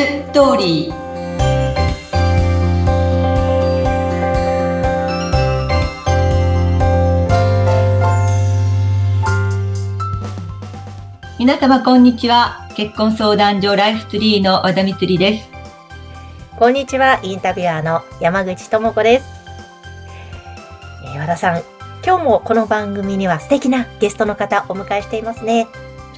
ストーリー皆様こんにちは結婚相談所ライフツリーの和田光ですこんにちはインタビュアーの山口智子です、えー、和田さん今日もこの番組には素敵なゲストの方お迎えしていますね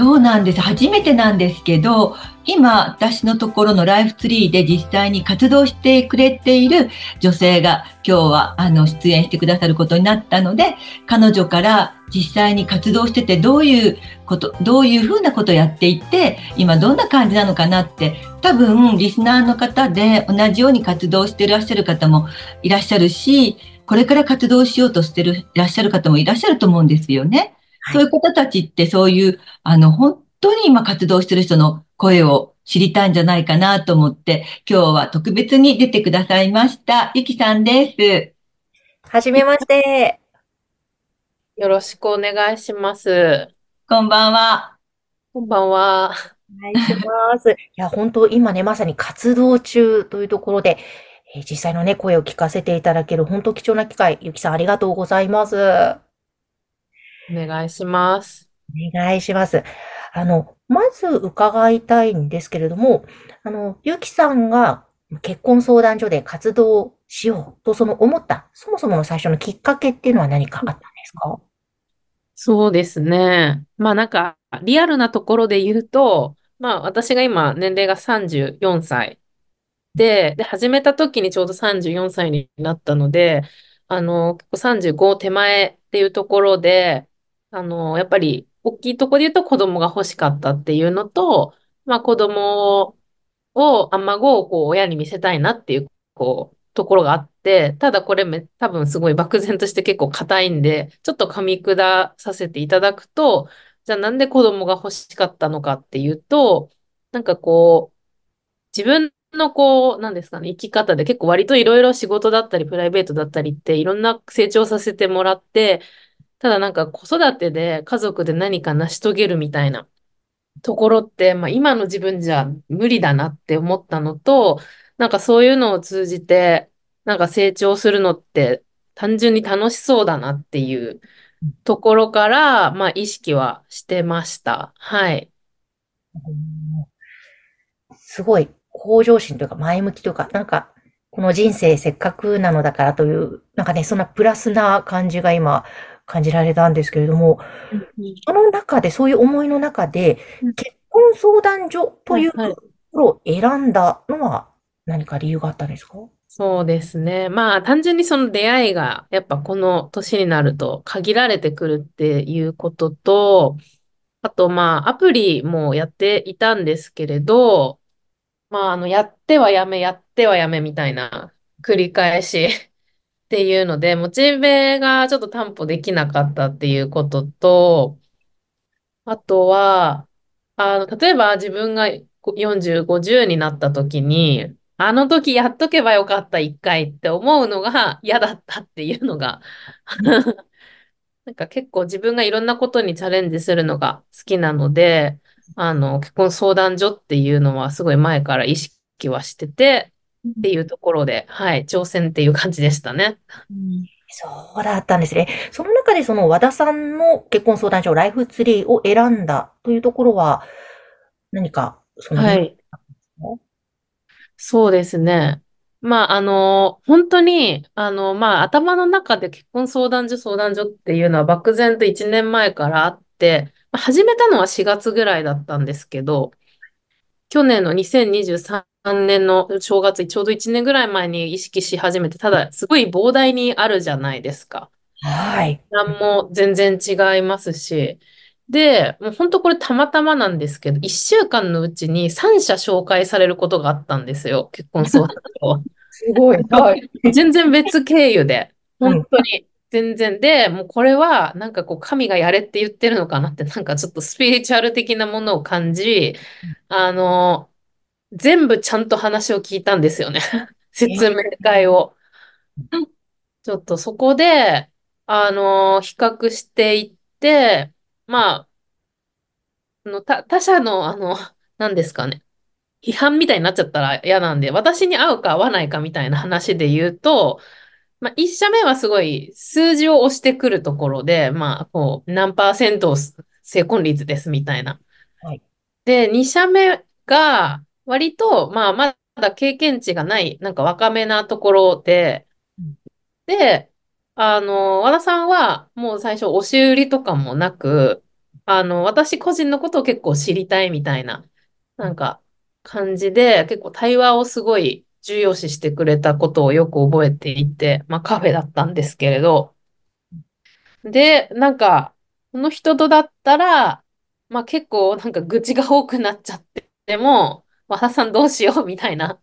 そうなんです。初めてなんですけど、今、私のところのライフツリーで実際に活動してくれている女性が今日はあの出演してくださることになったので、彼女から実際に活動しててどういうこと、どういうふうなことをやっていて、今どんな感じなのかなって、多分リスナーの方で同じように活動していらっしゃる方もいらっしゃるし、これから活動しようとしてるいらっしゃる方もいらっしゃると思うんですよね。そういう方たちってそういう、あの、本当に今活動してる人の声を知りたいんじゃないかなと思って、今日は特別に出てくださいました。ゆきさんです。はじめまして。よろしくお願いします。こんばんは。こんばんは。お願いします。いや、本当今ね、まさに活動中というところで、えー、実際のね、声を聞かせていただける本当貴重な機会、ゆきさんありがとうございます。お願いします。お願いします。あの、まず伺いたいんですけれども、あの、ゆきさんが結婚相談所で活動しようとその思った、そもそもの最初のきっかけっていうのは何かあったんですか？そうですね。まあなんか、リアルなところで言うと、まあ私が今年齢が34歳で、で、始めた時にちょうど34歳になったので、あの、結構35手前っていうところで、あの、やっぱり、大きいとこで言うと子供が欲しかったっていうのと、まあ子供を、あんまごをこう親に見せたいなっていう、こう、ところがあって、ただこれめ、多分すごい漠然として結構硬いんで、ちょっと噛み砕させていただくと、じゃあなんで子供が欲しかったのかっていうと、なんかこう、自分のこう、なんですかね、生き方で結構割といろいろ仕事だったりプライベートだったりっていろんな成長させてもらって、ただなんか子育てで家族で何か成し遂げるみたいなところって、まあ今の自分じゃ無理だなって思ったのと、なんかそういうのを通じて、なんか成長するのって単純に楽しそうだなっていうところから、まあ意識はしてました。はい。すごい向上心というか前向きというか、なんかこの人生せっかくなのだからという、なんかね、そんなプラスな感じが今感じられたんですけれども、その中で、そういう思いの中で、結婚相談所というところを選んだのは何か理由があったんですか？そうですね。まあ、単純にその出会いが、やっぱこの年になると限られてくるっていうことと、あと、まあ、アプリもやっていたんですけれど、まあ、あの、やってはやめ、やってはやめみたいな繰り返しっていうので、モチベがちょっと担保できなかったっていうことと、あとは、あの、例えば自分が40、50になった時に、あの時やっとけばよかった一回って思うのが嫌だったっていうのがなんか結構自分がいろんなことにチャレンジするのが好きなので、あの、結婚相談所っていうのはすごい前から意識はしてて、っていうところで、はい、挑戦っていう感じでしたね。うん、そうだったんですね。その中でその和田さんの結婚相談所ライフツリーを選んだというところは、何かその、はい。そうですね。まあ、あの、本当に、あの、まあ、頭の中で結婚相談所、相談所っていうのは漠然と1年前からあって、始めたのは4月ぐらいだったんですけど、去年の2023 3年の正月、ちょうど1年ぐらい前に意識し始めて、ただ、すごい膨大にあるじゃないですか。はい。何も全然違いますし。で、もう本当これたまたまなんですけど、1週間のうちに3社紹介されることがあったんですよ。結婚相談所。すごい。はい。全然別経由で。本当に。全然で、もうこれはなんかこう神がやれって言ってるのかなってなんかちょっとスピリチュアル的なものを感じ、あの、全部ちゃんと話を聞いたんですよね。説明会を。ちょっとそこで、あの、比較していって、まあ、の他他社の、あの、何ですかね。批判みたいになっちゃったら嫌なんで、私に合うか合わないかみたいな話で言うと、まあ、1社目はすごい数字を押してくるところで、まあ、こう、何パーセント成婚率ですみたいな。はい。で、2社目が割と、まあ、まだ経験値がない、なんか若めなところで、うん。で、あの、和田さんはもう最初押し売りとかもなく、あの、私個人のことを結構知りたいみたいな、なんか感じで、結構対話をすごい重要視してくれたことをよく覚えていて、まあカフェだったんですけれど、で、なんか、この人とだったら、まあ結構なんか愚痴が多くなっちゃってでも、和田さんどうしようみたいな、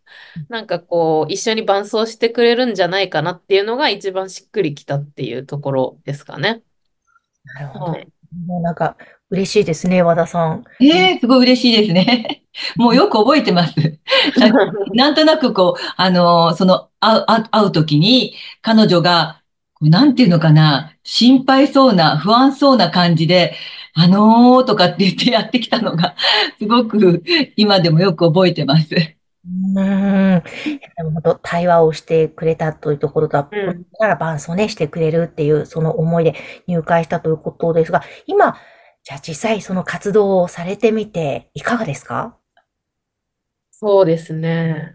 なんかこう、一緒に伴走してくれるんじゃないかなっていうのが一番しっくりきたっていうところですかね。なるほど。はい。もうなんか、嬉しいですね、和田さん。ええすごい嬉しいですね。もうよく覚えてます。なんとなくこう、あの、その、会う、会う会う時に、彼女が、こうなんていうのかな、心配そうな、不安そうな感じで、あのーとかって言ってやってきたのが、すごく今でもよく覚えてます。うーん。でも本当、対話をしてくれたというところとは、うんだから伴奏ね、してくれるっていう、その思いで入会したということですが、今、じゃあ実際その活動をされてみて、いかがですか？そうですね。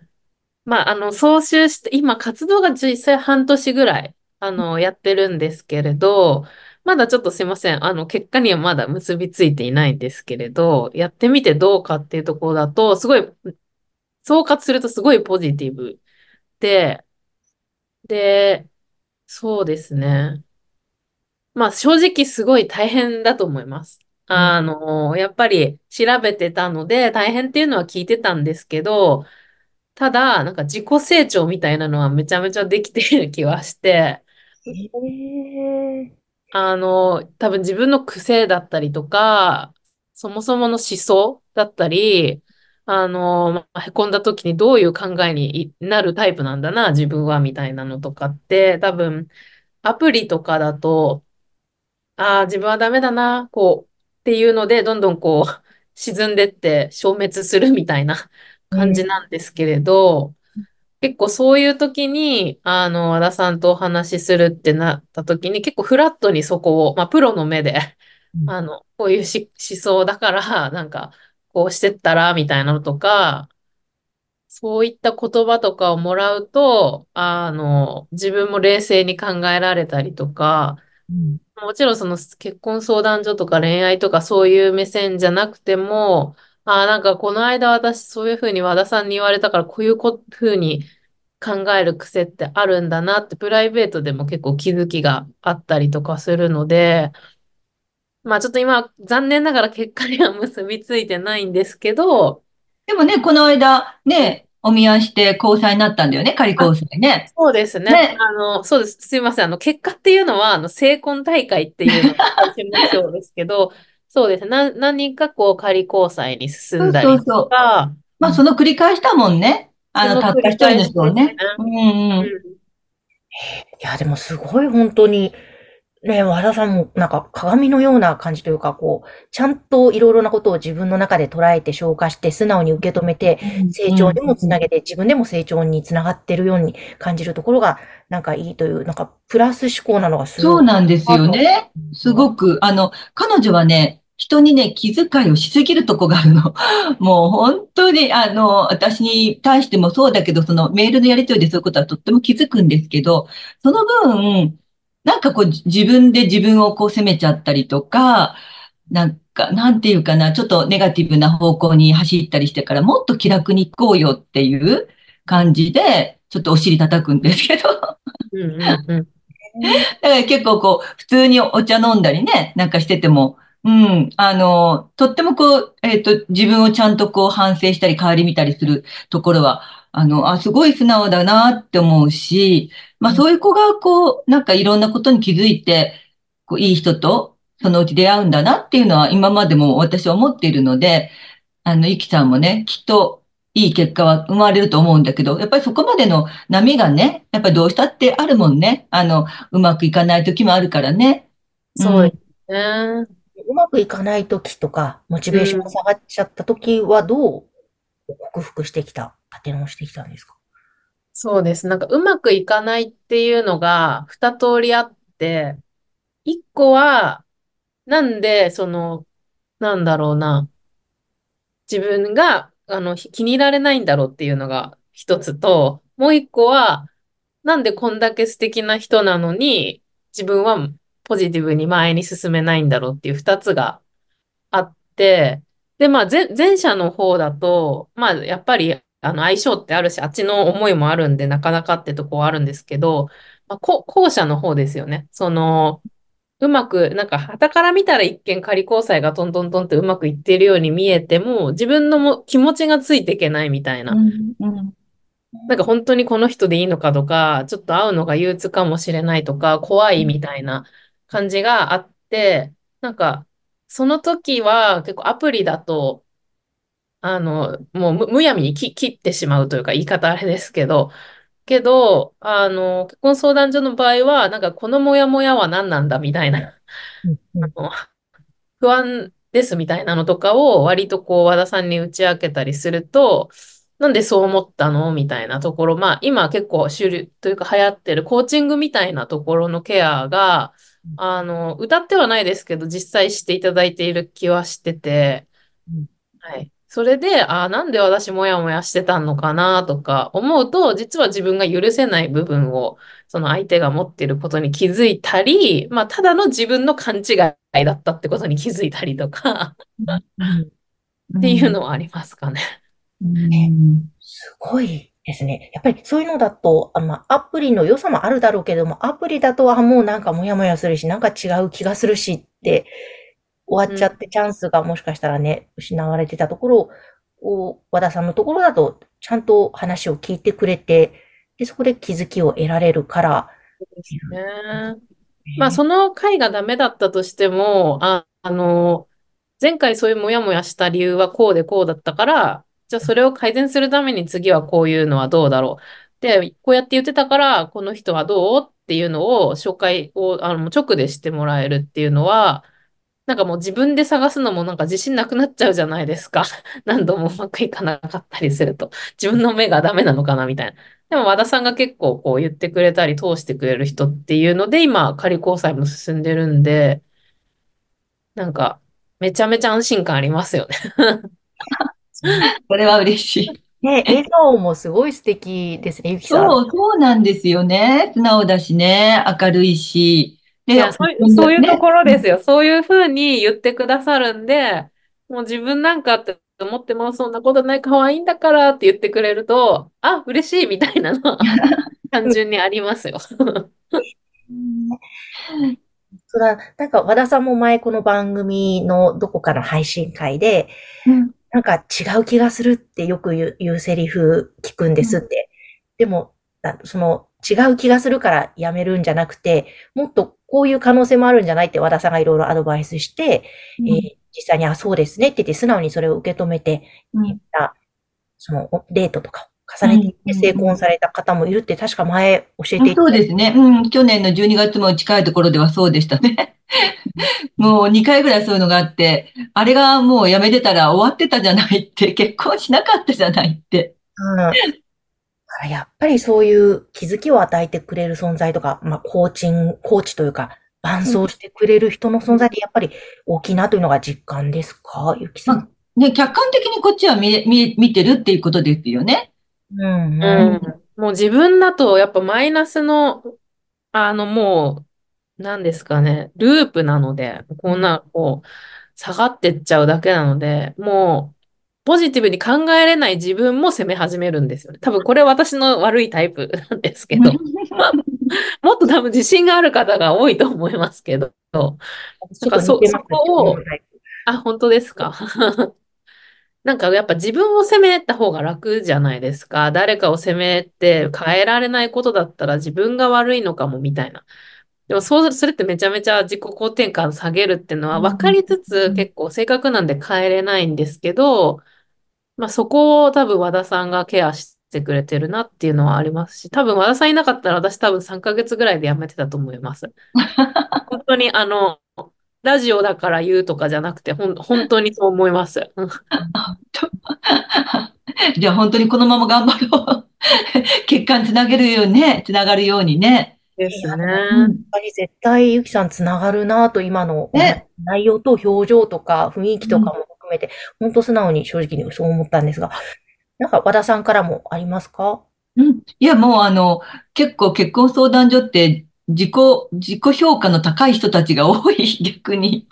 まあ、あの、総集して、今、活動が実際半年ぐらい、あの、やってるんですけれど、まだちょっとすいません。あの、結果にはまだ結びついていないんですけれど、やってみてどうかっていうところだと、すごい、総括するとすごいポジティブで、で、そうですね。まあ、正直すごい大変だと思います。あの、やっぱり調べてたので、大変っていうのは聞いてたんですけど、ただ、なんか自己成長みたいなのはめちゃめちゃできている気はして、へえ。あの、多分自分の癖だったりとか、そもそもの思想だったり、あの、まあへこんだ時にどういう考えになるタイプなんだな、自分は、みたいなのとかって、多分、アプリとかだと、ああ、自分はダメだな、こう、っていうので、どんどんこう、沈んでって消滅するみたいな感じなんですけれど、結構そういう時に、あの、和田さんとお話しするってなった時に、結構フラットにそこを、まあ、プロの目で、うん。あの、こういうし思想だから、なんか、こうしてったら、みたいなのとか、そういった言葉とかをもらうと、あの、自分も冷静に考えられたりとか、うん。もちろんその結婚相談所とか恋愛とかそういう目線じゃなくても、ああ、なんかこの間私そういうふうに和田さんに言われたからこういうこふうに考える癖ってあるんだなってプライベートでも結構気づきがあったりとかするので、まあちょっと今残念ながら結果には結びついてないんですけど、でもね、この間、ね、お見合いして交際になったんだよね、仮交際ね。そうですね。ねあの、そうです。すいません。あの、結果っていうのは、あの、成婚大会っていうのが目標ですけど、そうですね。な、何人かこう、仮交際に進んだりとそうそうそうか、まあ、その繰り返しだもんね。あの、たった一人の人をね。繰うんうん。うんいや、でもすごい本当に、ね、和田さんもなんか鏡のような感じというか、こう、ちゃんといろいろなことを自分の中で捉えて消化して素直に受け止めて、成長にもつなげて、自分でも成長につながってるように感じるところが、なんかいいという、なんかプラス思考なのがすごい。そうなんですよね。すごく、あの、彼女はね、人にね、気遣いをしすぎるとこがあるの。もう本当に、あの、私に対してもそうだけど、そのメールのやり取りでそういうことはとっても気づくんですけど、その分、なんかこうじ自分で自分をこう責めちゃったりとか、なんか、なんていうかな、ちょっとネガティブな方向に走ったりしてから、もっと気楽に行こうよっていう感じで、ちょっとお尻叩くんですけど。うんうんうん。だから結構こう、普通にお茶飲んだりね、なんかしてても、うん、あの、とってもこう、えっと、自分をちゃんとこう反省したり、変わり見たりするところは、あの、あ、すごい素直だなって思うし、まあそういう子がこう、なんかいろんなことに気づいて、こう、いい人とそのうち出会うんだなっていうのは今までも私は思っているので、あの、ゆきさんもね、きっといい結果は生まれると思うんだけど、やっぱりそこまでの波がね、やっぱりどうしたってあるもんね。あの、うまくいかない時もあるからね。そうですね。うまくいかない時とか、モチベーションが下がっちゃった時はどう克服してきた、立て直してきたんですか？そうです。なんかうまくいかないっていうのが二通りあって、一個は、なんで、その、なんだろうな、自分が、あの、気に入られないんだろうっていうのが一つと、もう一個は、なんでこんだけ素敵な人なのに、自分はポジティブに前に進めないんだろうっていう二つがあって、で、まあ前、前者の方だと、まあ、やっぱり、あの、相性ってあるし、あっちの思いもあるんで、なかなかってとこはあるんですけど、まあ、後後者の方ですよね。その、うまく、なんか、傍から見たら一見仮交際がトントントンってうまくいっているように見えても、自分のも気持ちがついていけないみたいな。うんうんなんか本当にこの人でいいのかとか、ちょっと会うのが憂鬱かもしれないとか、怖いみたいな感じがあって、なんか、その時は結構アプリだと、あの、もうむむやみに切切ってしまうというか言い方あれですけど、けど、あの、結婚相談所の場合は、なんかこのモヤモヤは何なんだみたいな、あの不安ですみたいなのとかを割とこう和田さんに打ち明けたりすると、なんでそう思ったのみたいなところ、まあ今結構主流というか流行ってるコーチングみたいなところのケアが、あの、歌ってはないですけど、実際していただいている気はしてて、うん。はい。それで、ああ、なんで私もやもやしてたのかなとか思うと、実は自分が許せない部分を、その相手が持っていることに気づいたり、まあ、ただの自分の勘違いだったってことに気づいたりとか、うん。っていうのはありますかね。うん。すごいですね。やっぱりそういうのだと、あまあ、アプリの良さもあるだろうけども、アプリだとはもうなんかモヤモヤするし、なんか違う気がするしって終わっちゃって、チャンスがもしかしたらね、失われてたところを、和田さんのところだと、ちゃんと話を聞いてくれて、で、そこで気づきを得られるから、ね。まあ、その回がダメだったとしても、あ、あの、前回そういうモヤモヤした理由はこうでこうだったから、じゃあそれを改善するために次はこういうのはどうだろう。で、こうやって言ってたから、この人はどうっていうのを紹介を、あの、直でしてもらえるっていうのは、なんかもう自分で探すのもなんか自信なくなっちゃうじゃないですか。何度もうまくいかなかったりすると。自分の目がダメなのかなみたいな。でも和田さんが結構こう言ってくれたり通してくれる人っていうので、今、仮交際も進んでるんで、なんか、めちゃめちゃ安心感ありますよね。これは嬉しい。ね、笑顔もすごい素敵ですね、ゆきさん。そう、そうなんですよね。素直だしね、明るいし。でいや、そういう、そういうところですよ。そういうふうに言ってくださるんで、もう自分なんかって思っても、そんなことない、可愛いんだからって言ってくれると、あ、嬉しいみたいなのは 単純にありますよ。そうだ、なんか和田さんも前この番組のどこかの配信会で、うんなんか違う気がするってよく言う言うセリフ聞くんですって。でも、あその違う気がするからやめるんじゃなくて、もっとこういう可能性もあるんじゃないって和田さんがいろいろアドバイスして、うん。えー実際にあ、そうですねって言って素直にそれを受け止めてうん。いった、そのデートとかを重ねていってうん成婚された方もいるって確か前教えていたそうですね。うん。去年の12月も近いところではそうでしたね。もう2回ぐらいそういうのがあって、あれがもうやめてたら終わってたじゃないって、結婚しなかったじゃないって。うん。やっぱりそういう気づきを与えてくれる存在とか、まあ、コーチング、コーチというか、伴走してくれる人の存在ってやっぱり大きいなというのが実感ですかゆきさん？ね、客観的にこっちは見、見、見てるっていうことですよね。うん、ううん。ん。もう自分だとやっぱマイナスの、あのもう、何ですかね、ループなので、こんな、こう、下がってっちゃうだけなので、もう、ポジティブに考えれない自分も責め始めるんですよね。多分これ私の悪いタイプ なんですけど、もっと多分自信がある方が多いと思いますけど、そそこをあ、本当ですか？なんかやっぱ自分を責めた方が楽じゃないですか。誰かを責めて変えられないことだったら自分が悪いのかもみたいな。でもそうそれってめちゃめちゃ自己肯定感下げるっていうのは分かりつつ結構性格なんで変えれないんですけど、まあそこを多分和田さんがケアしてくれてるなっていうのはありますし、多分和田さんいなかったら私多分3ヶ月ぐらいで辞めてたと思います。本当にあの、ラジオだから言うとかじゃなくて、ほん、本当にそう思います。う んじゃあ本当にこのまま頑張ろう。結果につなげるようにね、つながるようにね。ですね。うんやっぱり絶対ゆきさんつながるなと今のね内容と表情とか雰囲気とかも含めて、本当素直に正直にそう思ったんですが、なんか和田さんからもありますか？うん。いや、もうあの、結構結婚相談所って自己、自己評価の高い人たちが多い、逆に。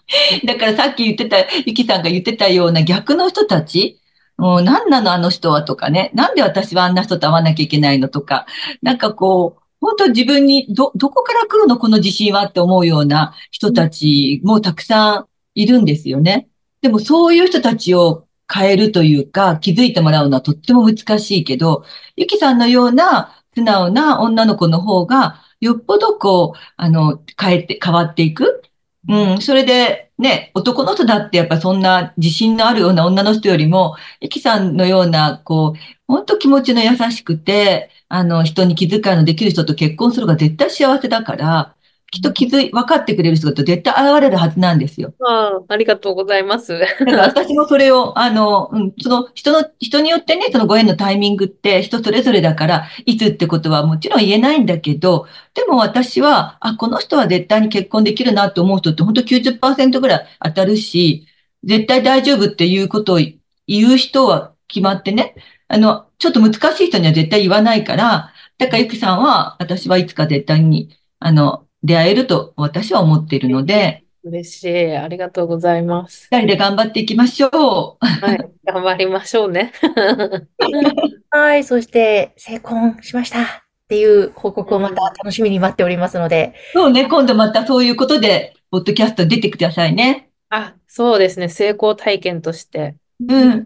だからさっき言ってた、ゆきさんが言ってたような逆の人たち、もう何なのあの人はとかね。なんで私はあんな人と会わなきゃいけないのとか。なんかこう、本当自分にど、どこから来るの？この自信はって思うような人たちもたくさんいるんですよね。でもそういう人たちを変えるというか気づいてもらうのはとっても難しいけど、ゆきさんのような素直な女の子の方が、よっぽどこう、あの、変えて、変わっていく。うん、それで、ね、男の人だってやっぱそんな自信のあるような女の人よりも、ゆきさんのような、こう、本当気持ちの優しくて、あの、人に気遣いのできる人と結婚するのが絶対幸せだから、きっと気づい、分かってくれる人が絶対現れるはずなんですよ。ああ、ありがとうございます。だから私もそれを、あの、うん、その人の、人によってね、そのご縁のタイミングって人それぞれだから、いつってことはもちろん言えないんだけど、でも私は、あ、この人は絶対に結婚できるなと思う人って本当90%ぐらい当たるし、絶対大丈夫っていうことを言う人は決まってね、あの、ちょっと難しい人には絶対言わないから、だからゆきさんは、私はいつか絶対に、あの、出会えると私は思っているので、嬉しい。ありがとうございます。二人で頑張っていきましょう。はい。頑張りましょうね。はい、そして成婚しましたっていう報告をまた楽しみに待っておりますので、そうね、今度またそういうことで、ポッドキャスト出てくださいね。あ、そうですね。成功体験として。うん。い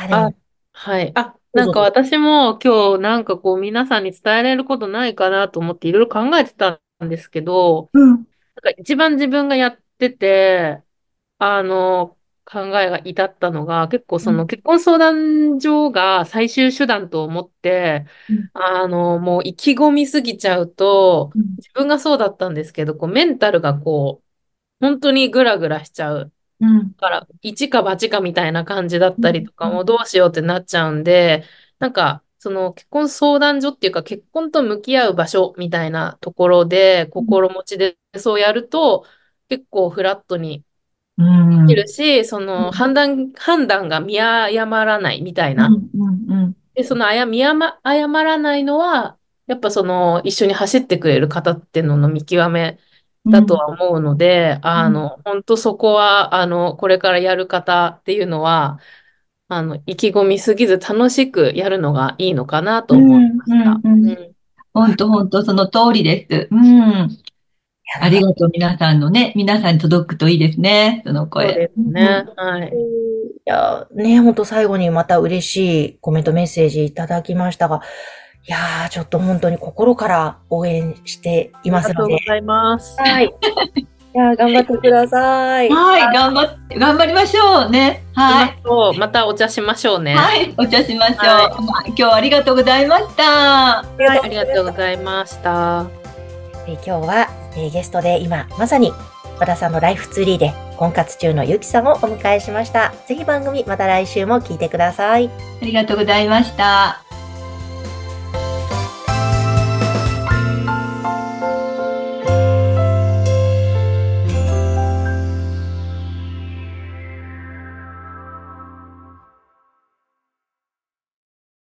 や、であも、、はい。あ、なんか私も今日なんかこう皆さんに伝えられることないかなと思っていろいろ考えてたんですけど、うん。なんか一番自分がやってて、あの、考えが至ったのが、結構その結婚相談所が最終手段と思って、うんあの、もう意気込みすぎちゃうと、うん自分がそうだったんですけど、こうメンタルがこう、本当にグラグラしちゃう。うん。から、一か八かみたいな感じだったりとかうんもどうしようってなっちゃうんで、なんか、その結婚相談所っていうか結婚と向き合う場所みたいなところで心持ちでそうやると結構フラットにうん。できるし、そうんの判断、判断が見誤らないみたいな。うん。うん。で、そのあや見誤誤らないのは、やっぱその一緒に走ってくれる方っていうのの見極めうん。だとは思うので、あの、本当そこは、あの、これからやる方っていうのは、あの、意気込みすぎず楽しくやるのがいいのかなと思いました。うんうんうんうん本当本当その通りです。うん。ありがとう、皆さんのね、皆さんに届くといいですね、そのそう声。ですね。はい。いや、ね、本当最後にまた嬉しいコメントメッセージいただきましたが、いやー、ちょっと本当に心から応援していまありすので、がとうございます。はい。いやー、頑張ってください。はい、頑張って、頑張りましょうね。はい。そうまたお茶しましょうね。はい、お茶しましょう。は今日はありがとうございました。はい、ありがとうございました。えー今日は、えーゲストで今まさに和田さんのライフツーリーで婚活中のゆきさんをお迎えしました。ぜひ番組また来週も聞いてください。ありがとうございました。